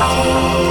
Música